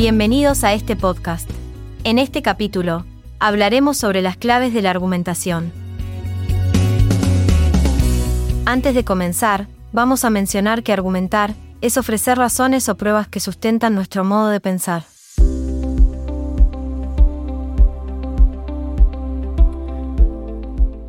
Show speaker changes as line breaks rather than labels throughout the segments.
Bienvenidos a este podcast. En este capítulo, hablaremos sobre las claves de la argumentación. Antes de comenzar, vamos a mencionar que argumentar es ofrecer razones o pruebas que sustentan nuestro modo de pensar.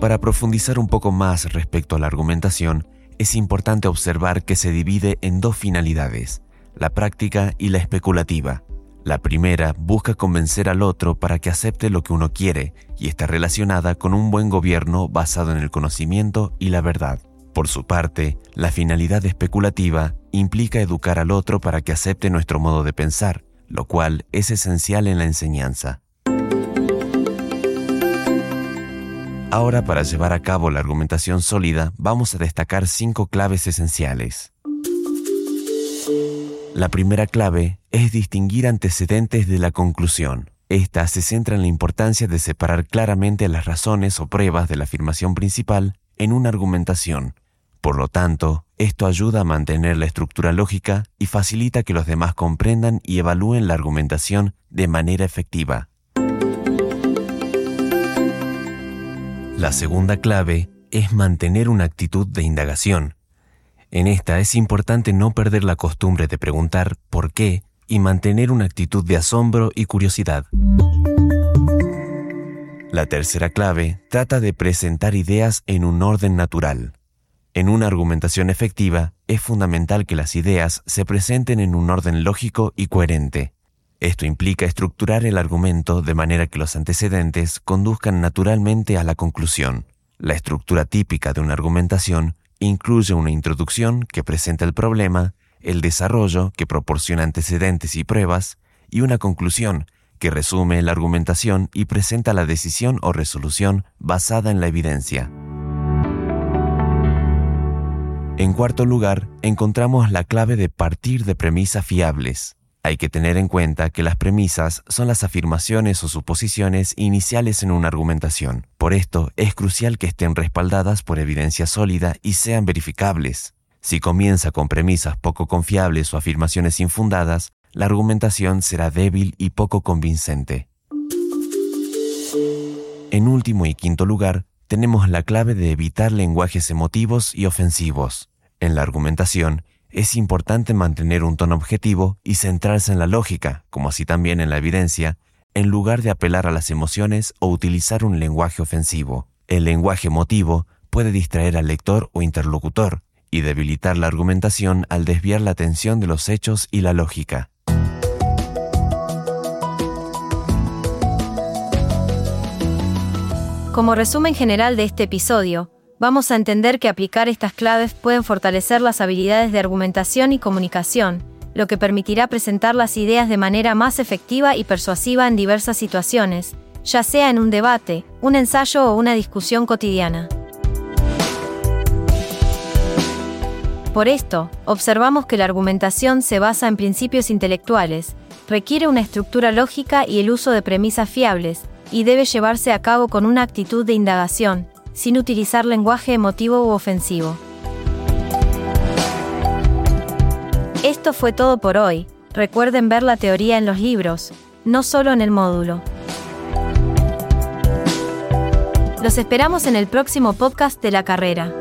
Para profundizar un poco más respecto a la argumentación, es importante observar que se divide en dos finalidades, la práctica y la especulativa. La primera busca convencer al otro para que acepte lo que uno quiere y está relacionada con un buen gobierno basado en el conocimiento y la verdad. Por su parte, la finalidad especulativa implica educar al otro para que acepte nuestro modo de pensar, lo cual es esencial en la enseñanza. Ahora, para llevar a cabo la argumentación sólida, vamos a destacar cinco claves esenciales. La primera clave es distinguir antecedentes de la conclusión. Esta se centra en la importancia de separar claramente las razones o pruebas de la afirmación principal en una argumentación. Por lo tanto, esto ayuda a mantener la estructura lógica y facilita que los demás comprendan y evalúen la argumentación de manera efectiva. La segunda clave es mantener una actitud de indagación. En esta es importante no perder la costumbre de preguntar por qué y mantener una actitud de asombro y curiosidad. La tercera clave trata de presentar ideas en un orden natural. En una argumentación efectiva es fundamental que las ideas se presenten en un orden lógico y coherente. Esto implica estructurar el argumento de manera que los antecedentes conduzcan naturalmente a la conclusión. La estructura típica de una argumentación incluye una introducción que presenta el problema, el desarrollo que proporciona antecedentes y pruebas, y una conclusión que resume la argumentación y presenta la decisión o resolución basada en la evidencia. En cuarto lugar, encontramos la clave de partir de premisas fiables. Hay que tener en cuenta que las premisas son las afirmaciones o suposiciones iniciales en una argumentación. Por esto, es crucial que estén respaldadas por evidencia sólida y sean verificables. Si comienza con premisas poco confiables o afirmaciones infundadas, la argumentación será débil y poco convincente. En último y quinto lugar, tenemos la clave de evitar lenguajes emotivos y ofensivos. En la argumentación, es importante mantener un tono objetivo y centrarse en la lógica, como así también en la evidencia, en lugar de apelar a las emociones o utilizar un lenguaje ofensivo. El lenguaje emotivo puede distraer al lector o interlocutor y debilitar la argumentación al desviar la atención de los hechos y la lógica.
Como resumen general de este episodio, vamos a entender que aplicar estas claves pueden fortalecer las habilidades de argumentación y comunicación, lo que permitirá presentar las ideas de manera más efectiva y persuasiva en diversas situaciones, ya sea en un debate, un ensayo o una discusión cotidiana. Por esto, observamos que la argumentación se basa en principios intelectuales, requiere una estructura lógica y el uso de premisas fiables, y debe llevarse a cabo con una actitud de indagación, sin utilizar lenguaje emotivo u ofensivo. Esto fue todo por hoy. Recuerden ver la teoría en los libros, no solo en el módulo. Los esperamos en el próximo podcast de la carrera.